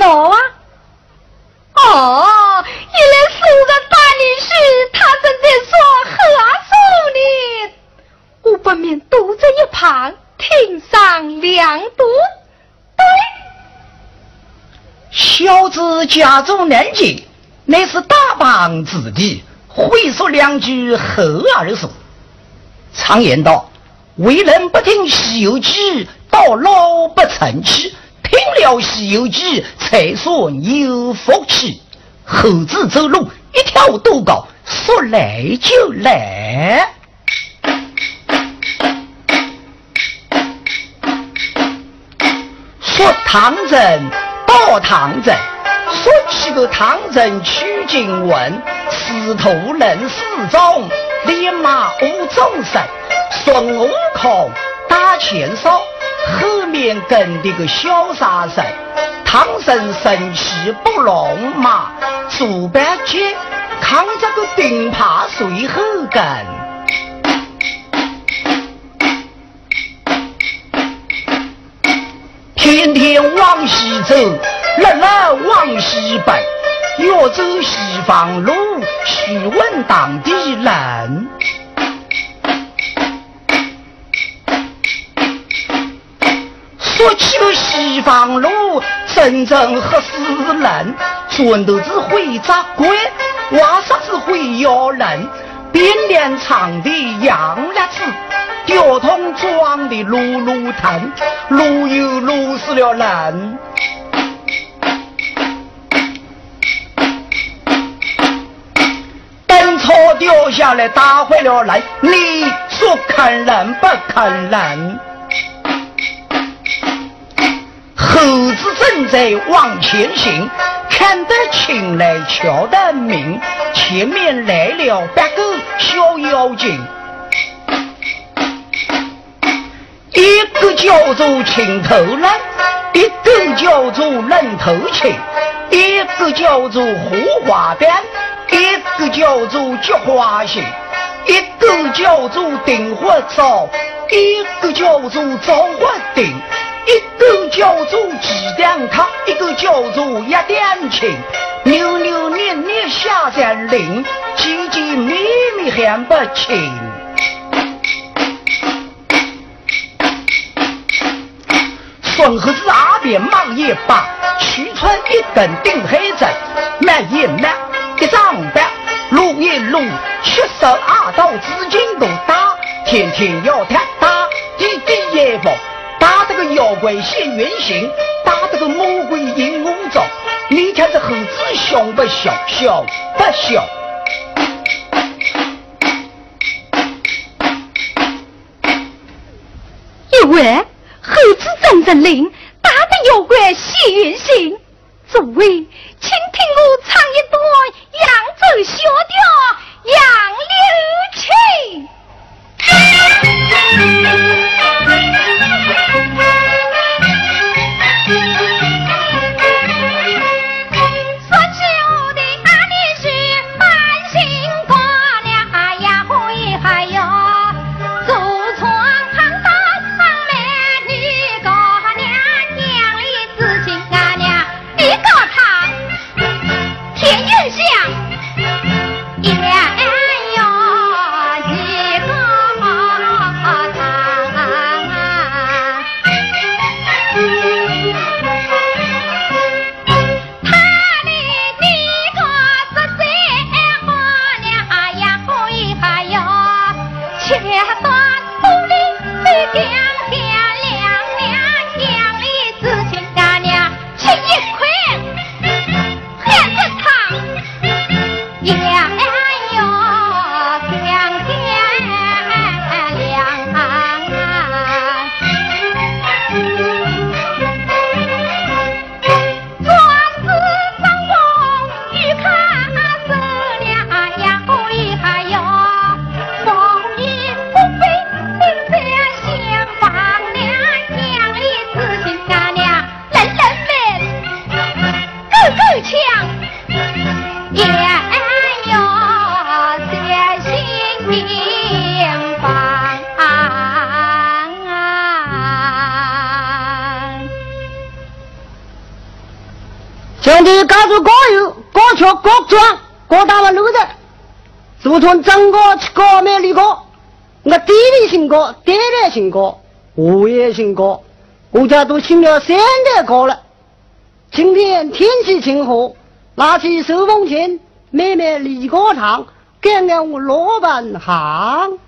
老啊！哦，原来是我的大女婿，他正在说贺寿呢。我不免躲在一旁听上两读。对，小子家中难解，乃是大帮子弟，会说两句何而说。常言道：“为人不听《西游记》，到老不成器。”听了《西游记》，才算有福气。猴子走路一条多高，说来就来。说唐僧到唐僧，说起个唐僧取经文，师徒人四种，立马无众生，孙悟空打前哨。后面跟的个小沙僧，唐僧生气不龙马，猪八戒扛着个钉耙随后跟，天天往西走，日日往西奔，要走西方路，须问当地人。说起个西方路，真正合死人，全都是会扎鬼，瓦沙子会咬人，变脸长的洋辣子，吊桶装的路路疼，路又路死了人。灯草掉下来打坏了人，你说看人不看人？猴子正在往前行，看得清来瞧得明，前面来了八个小妖精，一个叫做青头人，一个叫做愣头青，一个叫做胡花边，一个叫做菊花心，一个叫做顶花枣，一个叫做枣花顶。一个叫做鸡蛋汤，一个叫做鸭蛋清，扭扭捏捏下山林，急急密密喊不清。孙猴子阿边忙一把，取出一根钉黑针，慢一慢，一张板，撸一撸，七十二道紫金都打，天天要他打，滴滴也不。打这个妖怪现原形，打这个魔鬼引五招，你看这猴子凶不凶？凶不凶？因为猴子真正灵，打的妖怪现原形。诸位，请听我唱一段扬州小调《杨柳青柳情》。呀。高处高游，高唱高庄，高大的路子，如同整个高美里高，我弟弟姓高，爹爹姓高，我也姓高，我家都姓了三代高了。今天天气晴好，拿起手风琴，妹妹李高唱，干干我老本行。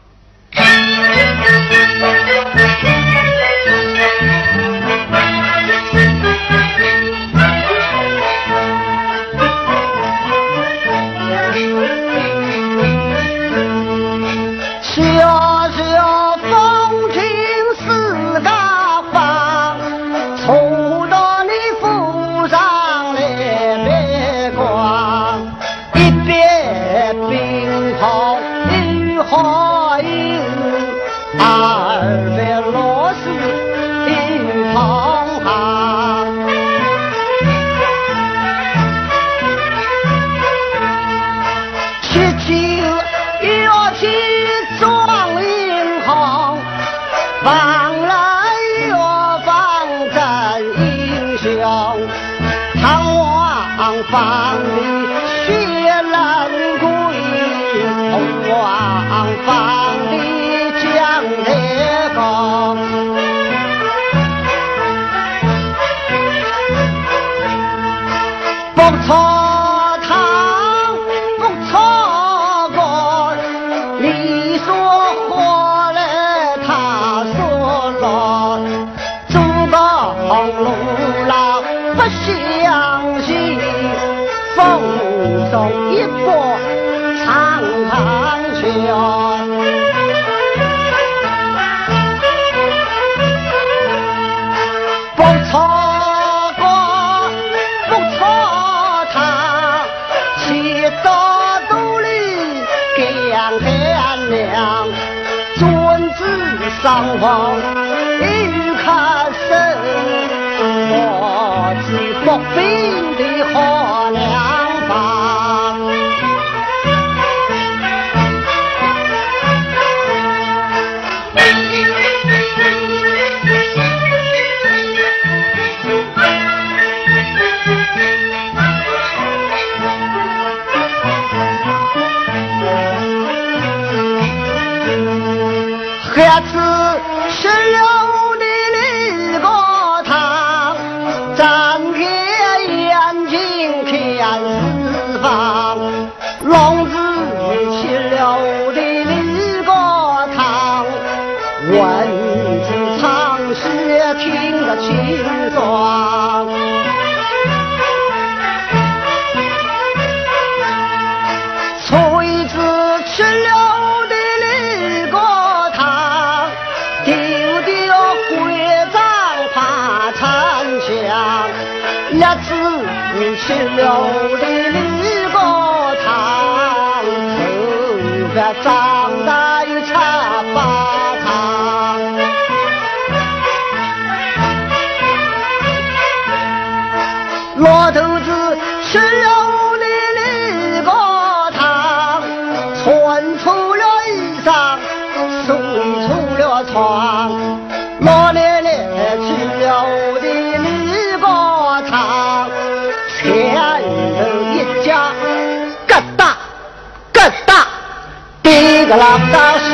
个老大响，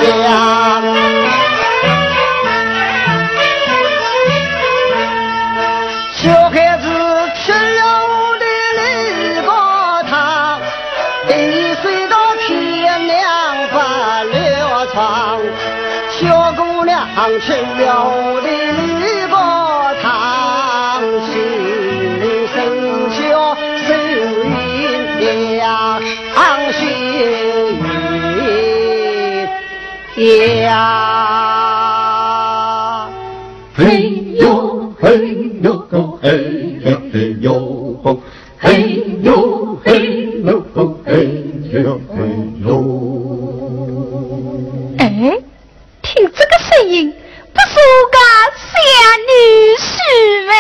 小孩子吃了我的绿果糖，一睡到天亮不了床。小姑娘吃了哎，听这个声音，不是我家小女婿吗？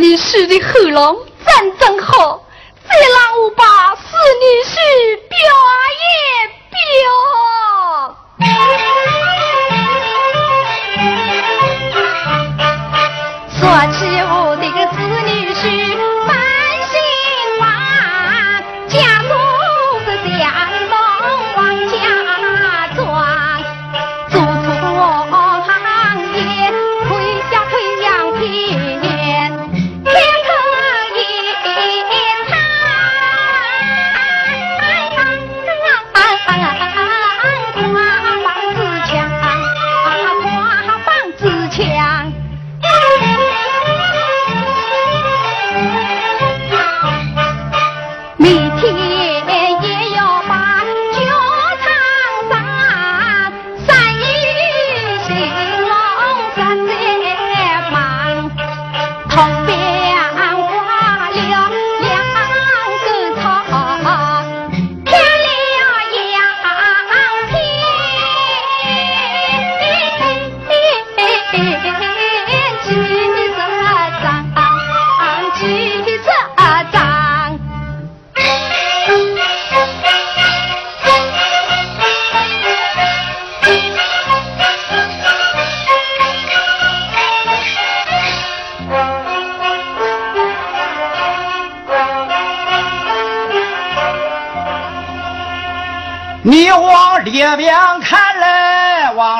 女婿的喉咙真正好，再让我把四女婿。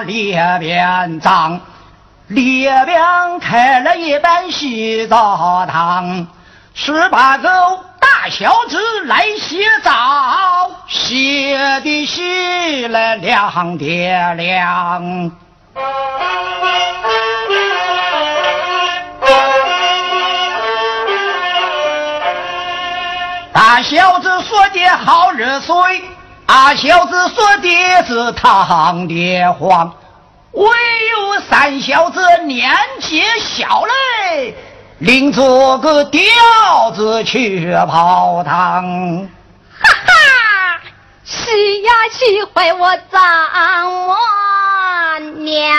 列，边长，列边开了一班洗澡堂，十八个大小子来洗澡，洗的洗了亮的凉。大小子说的好热水，大小子说的是烫的慌，唯有三小子年纪小嘞，领着个吊子去泡汤。哈哈，喜呀喜坏我丈母娘。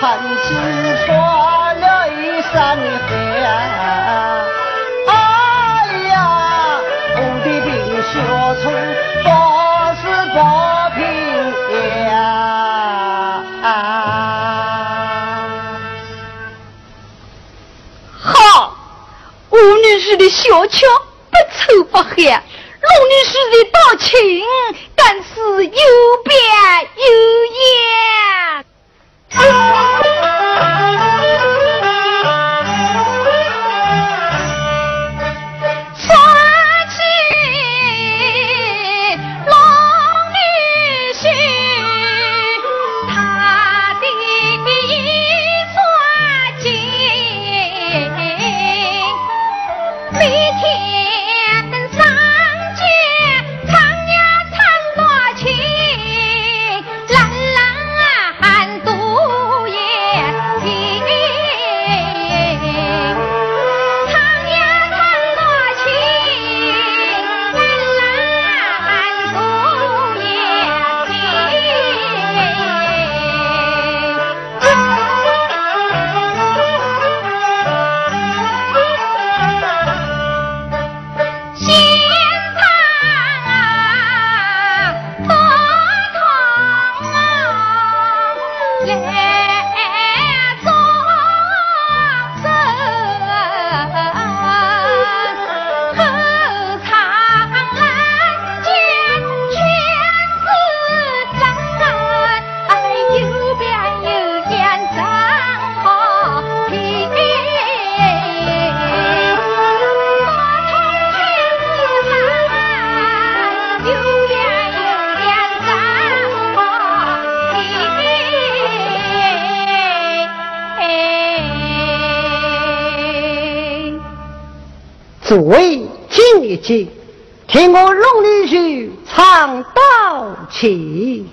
寒气穿了一身，哎呀，我的病小春不是不平呀！好，吴女士的小巧不粗不黑，龙女士的大琴但是有别有啊。诸位，静一静，听我弄一曲唱到起。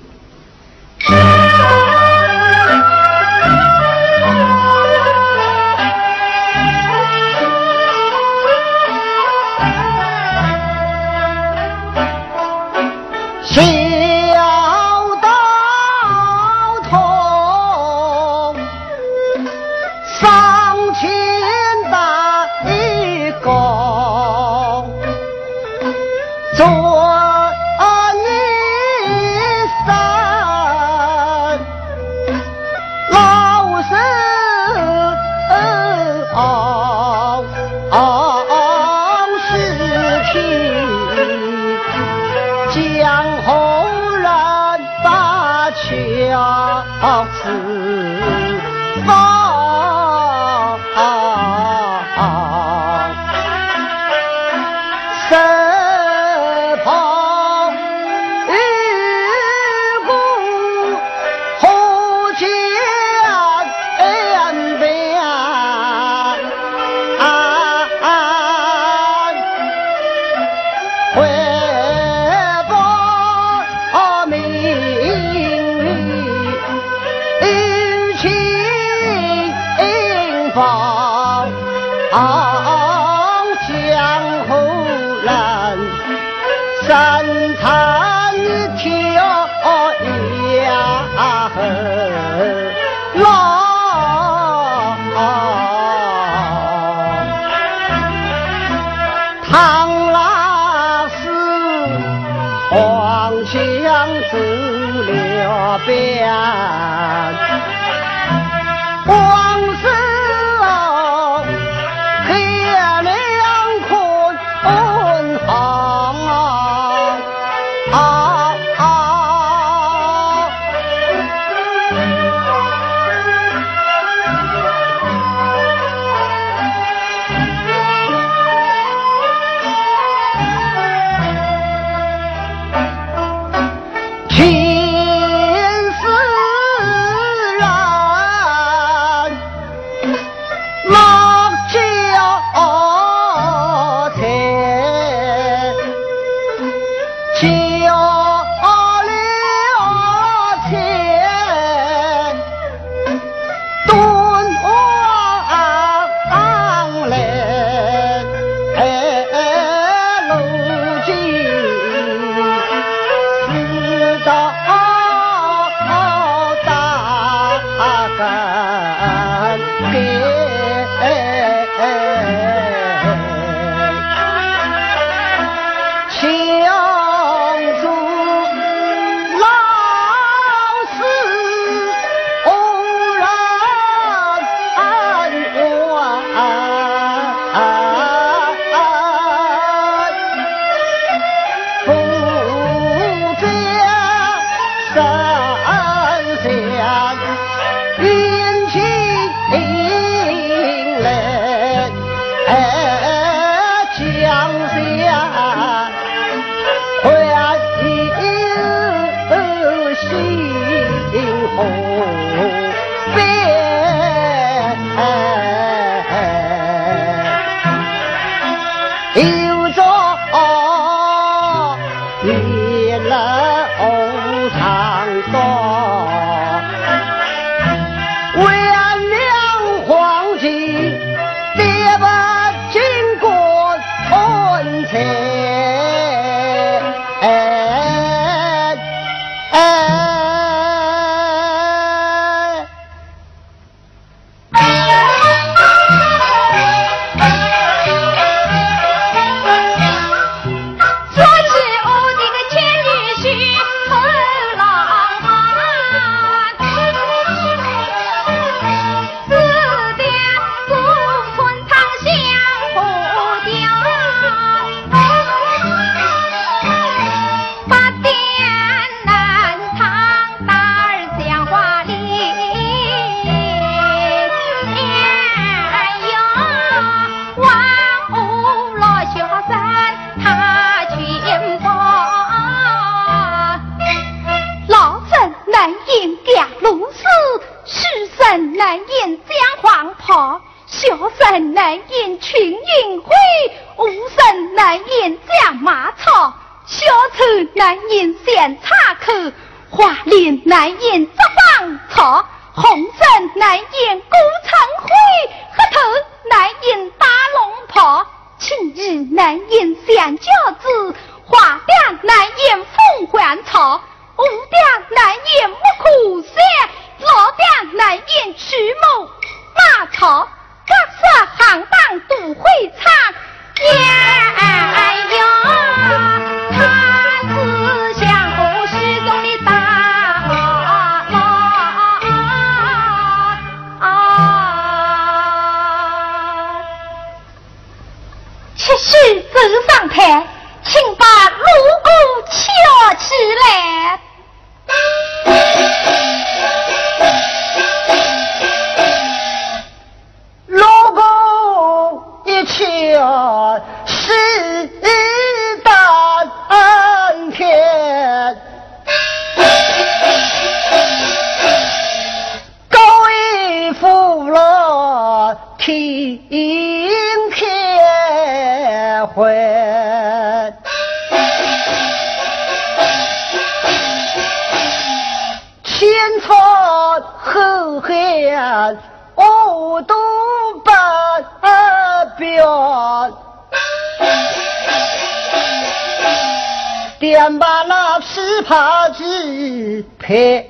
点把那琵琶子拍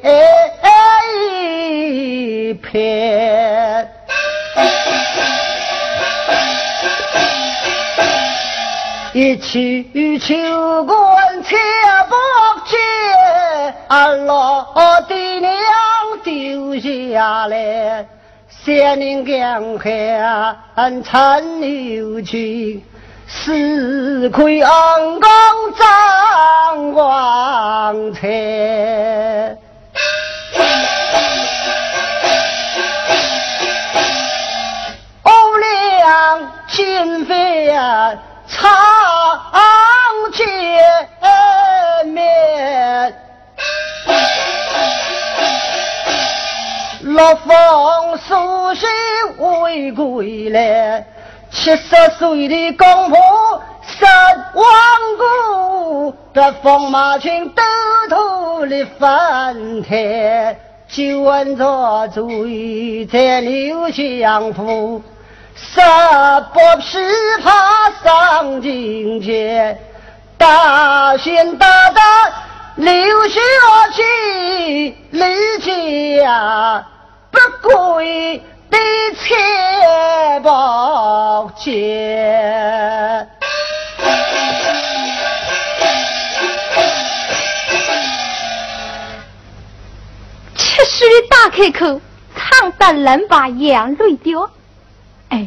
一拍。一曲秋官切不接，俺老爹娘丢下来，三人两汉陈留去，四魁安公张王才。五两金飞！长见面，六凤苏醒回归来，七十岁的公婆十万古，这风马群都土里翻台，就问着醉在刘相府。十八琵琶上金阙，大弦大打流下去，离家不归的财宝钱。七岁大开口，唱得能把眼泪掉。哎，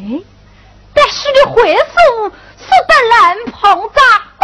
但是你回首，使得人碰着不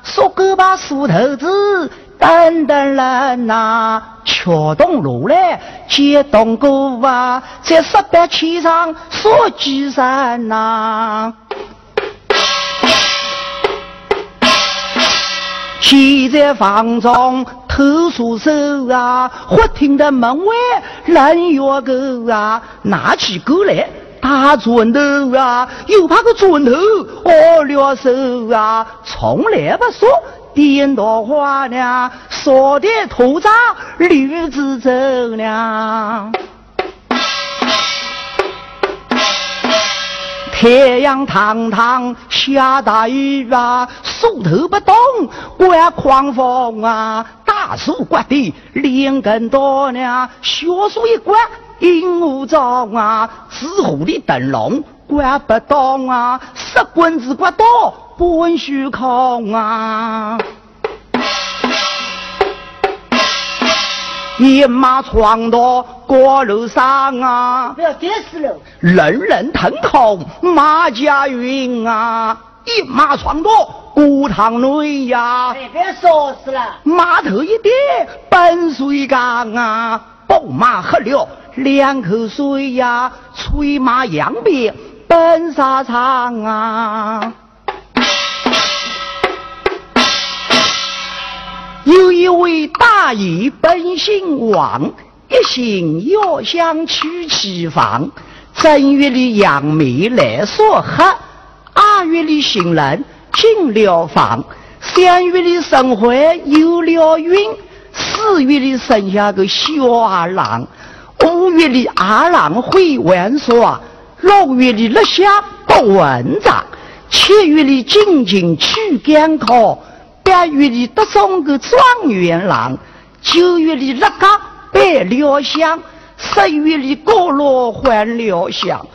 说个把梳头子，等等人呐，敲动锣来接动鼓啊，在十八旗上说几声呐。现在房中偷书手啊，忽听得门外人约狗啊，拿起狗来打砖头啊，又怕个砖头哦了手啊，从来不说颠倒话呢，说的土长驴子走呢。太阳堂堂下大雨啊，树头不动刮狂风啊，大树刮的连根多呢，小树一刮阴雾罩啊，紫湖的灯笼刮不动啊，石棍子刮到半虚空啊。一马闯到高楼上啊！不要跌死了！人人腾空马家云啊！一马闯到古塘内呀！哎，别说死了！马头一跌奔水缸啊！宝马喝了两口水呀！催马扬鞭奔沙场啊！有一位大爷本姓王，一心要想娶妻房。正月里杨梅来说黑，二月里行人进了房，三月里生怀有了孕，四月里生下个小二郎，五月里二郎会玩耍，六月里落下不文章，七月里进京去赶考。八月里得中个状元郎，九月里那个拜了相，十月里过了还了相，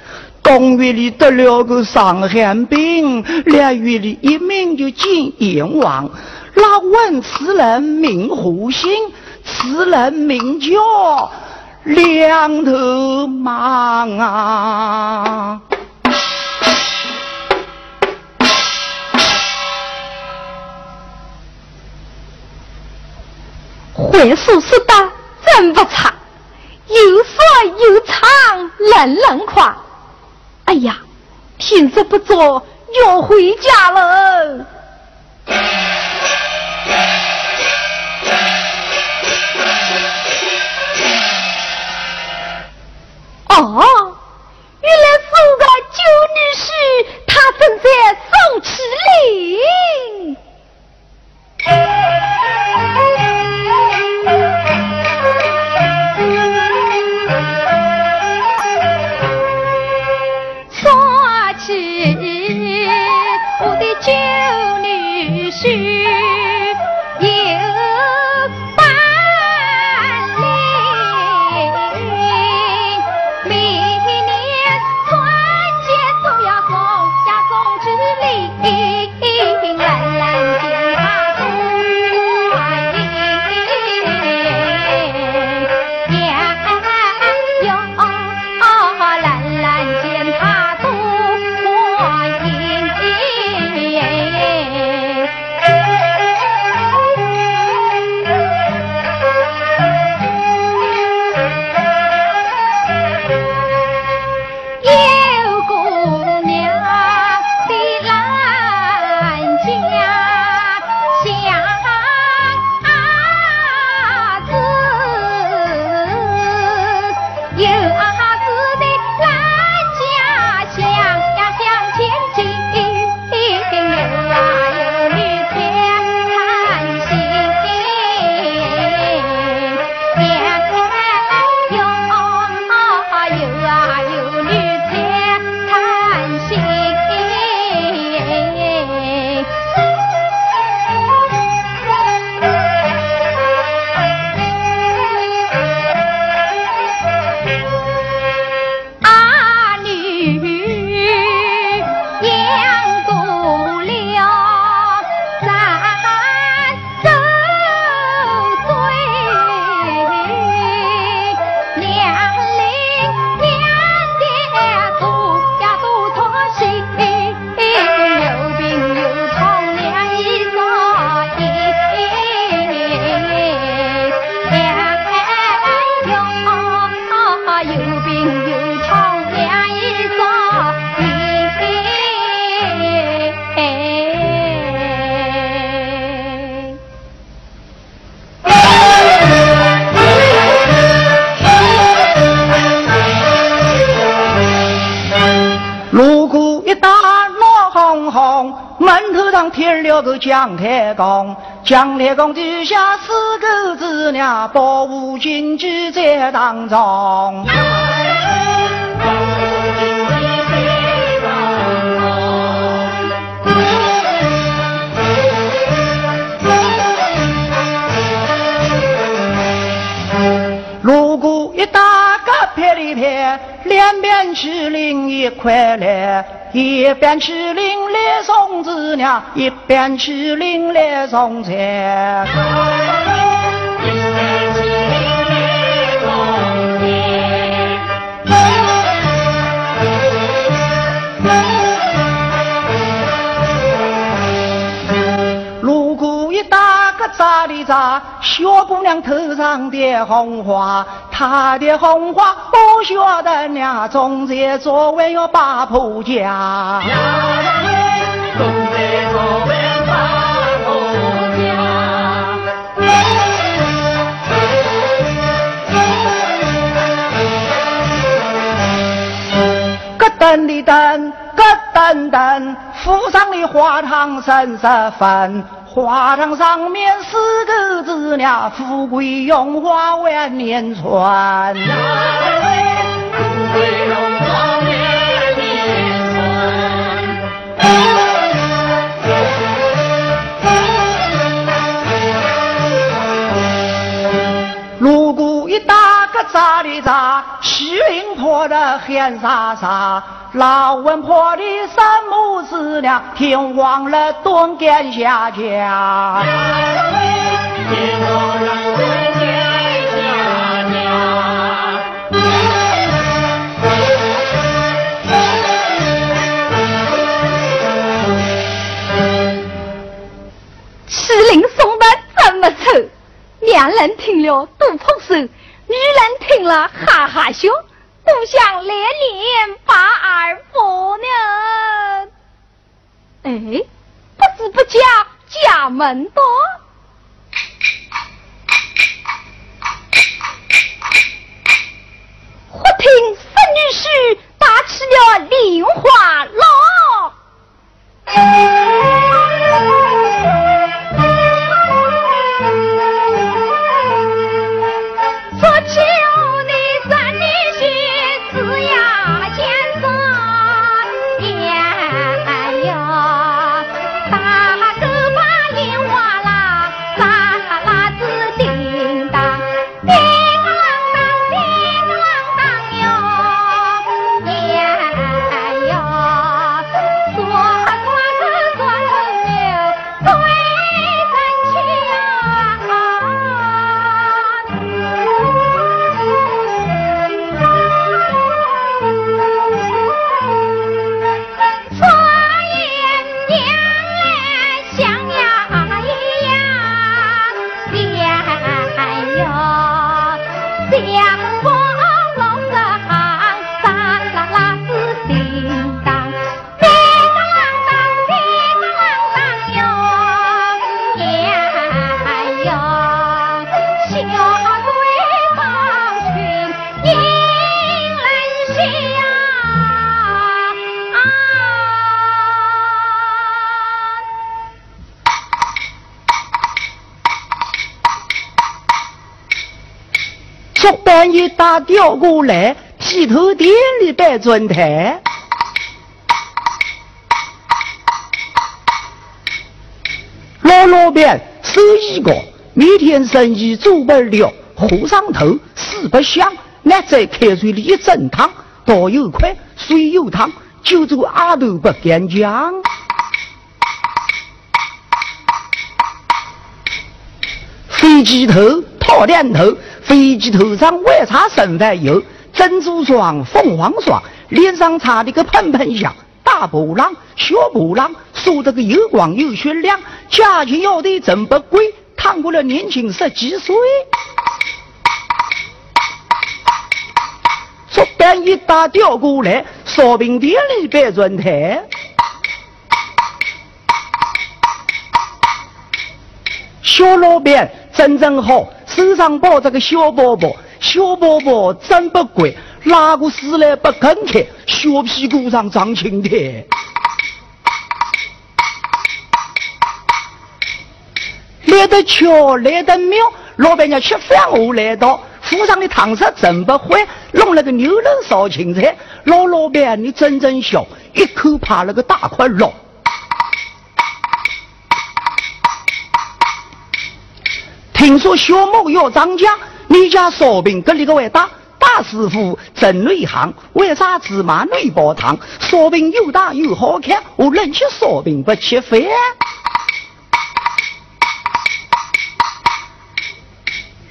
冬月里得了个伤寒病，两月里一命就见阎王。那问此人名胡心，此人名叫两头忙啊。会书说的真不差，又说又唱，人人夸。哎呀，天色不早，要回家了。姜太公，姜太公地下四个子娘，保护经济在当中。打个霹雳片，两边去领一块来，一边去领来送子娘，一边去领来送菜。咋？小姑娘头上的红花，她的红花不晓得娘种在昨晚要把婆家。种在昨晚把婆家。咯噔的噔，咯噔噔，府上的花堂三十分。花堂上面四个字呀，富贵荣华万年传。富贵荣华万年存。如果一打个咋的咋，西林坡的喊啥啥。老文婆的三母子俩，听忘了断根下家。麒麟送的这么丑，两人听了都捧手，女人听了哈哈笑。不想连连把儿扶呢，哎，不知不觉家门多，忽听孙女婿打起了莲花落。一打调过来，剃头店里摆砖台。老老板手艺高，每天生意做不了，和尚头死不香。那在开水里一蒸汤，刀又快，水又烫，就做阿头不敢讲。飞机头，套两头。飞机头上外擦生饭油，珍珠霜、凤凰霜，脸上擦的个喷喷香。大波浪、小波浪，说得个又光又雪亮，价钱要的真不贵，烫过了年轻十几岁。竹竿一打掉过来，烧饼店里摆砖台。小老板真正好。手上抱着个小包包，小包包真不贵，拉个屎来不肯开，小屁股上长青苔。来得巧，来得妙。老板娘吃饭我来到，府上的汤色真不坏，弄了个牛肉烧青菜。老老板，你真真小，一口扒了个大块肉。听说小某要涨价，你家烧饼格里个位大？大师傅真内行，为啥芝麻内包糖？烧饼又大又好看，我能吃烧饼不吃饭？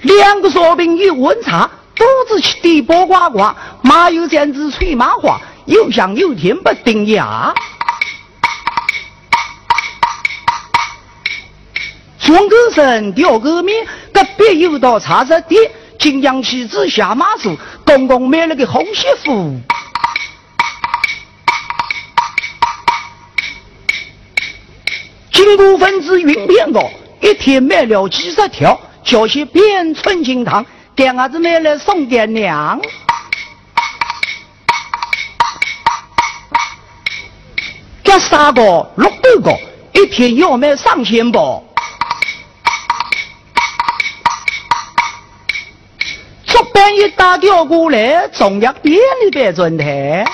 两个烧饼一温茶，肚子吃的饱呱呱，麻油蘸子脆麻花，又香又甜不顶牙。装个神，吊个面，隔壁有道茶食店，金江妻子下马术，公公买了个红媳妇。金股分子云片糕，一天卖了几十条。叫些边春金堂，给伢子买来送给娘。这三个六百个，一天要卖上千包。半夜打电话过来，中药店里边转台，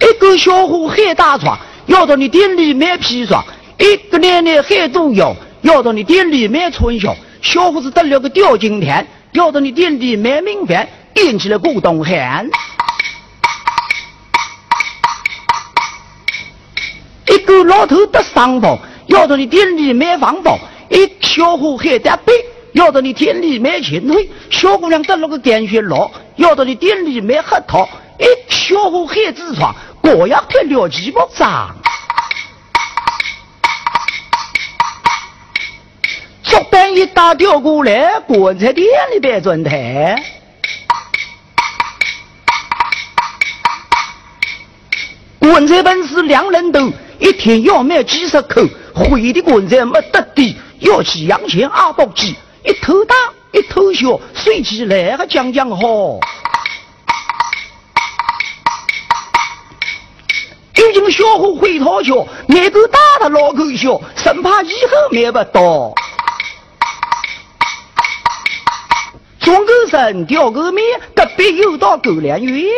一个小伙很大床，要到你店里买砒霜。一个奶奶很多药，要到你店里买春药。小伙子得了个吊金天，要到你店里买名饭，点起了股东汗。一个老头得伤风，要到你店里买方包。一小伙很得病，要到你店里买前腿。小姑娘得了个肝血痨，要到你店里买核桃。一小伙很痔疮，各样贴了鸡毛脏。昨半夜打电话过来，棺材店里边转台。棺材本是两人头，一天要卖几十口，会的棺材没得底，要去洋钱二百几，一头大一头小，睡起来还讲讲好。究竟小伙会讨巧，卖口大的老口小，生怕以后买不到。装个神，吊个面，隔壁又到狗粮院。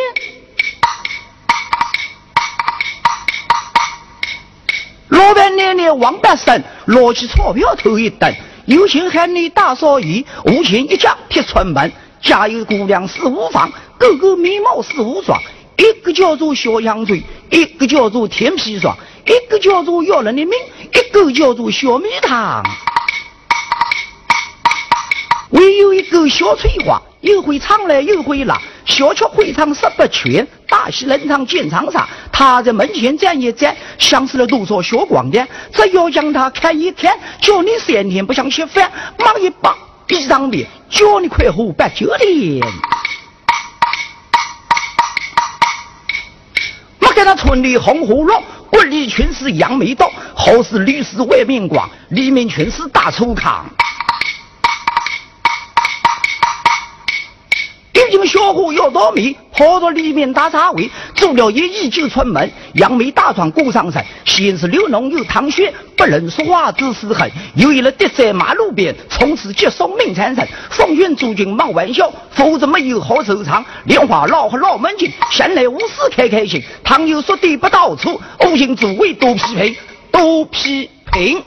老板奶奶王八生，捞起钞票头一等，有钱喊你大少爷，无钱一家踢出门。家有姑娘是无房，个个美貌是无双。一个叫做小香嘴，一个叫做甜皮爽，一个叫做要人的命，一个叫做小蜜糖。唯有一个小翠花，又会唱来又会拉，小曲会唱十八圈，大戏能唱见长沙。他在门前站一站，像是了多少小光的。只要将他看一看，叫你三天不想吃饭，忙一把闭上面，叫你快活八九天。我给他村里红火龙，管里全是杨梅刀，后是绿是外面光，里面全是大粗糠。小伙要倒霉，跑到里面打杂位，做了一役就出门。杨梅大床过上身，先是流脓又淌血，不能说话只是恨。又一了跌在马路边，从此结束命缠身。奉劝诸君莫玩笑，否则没有好收场。莲花老和老门进，闲来无事开开心。倘有说的不到处，我请诸位多批评，多批评。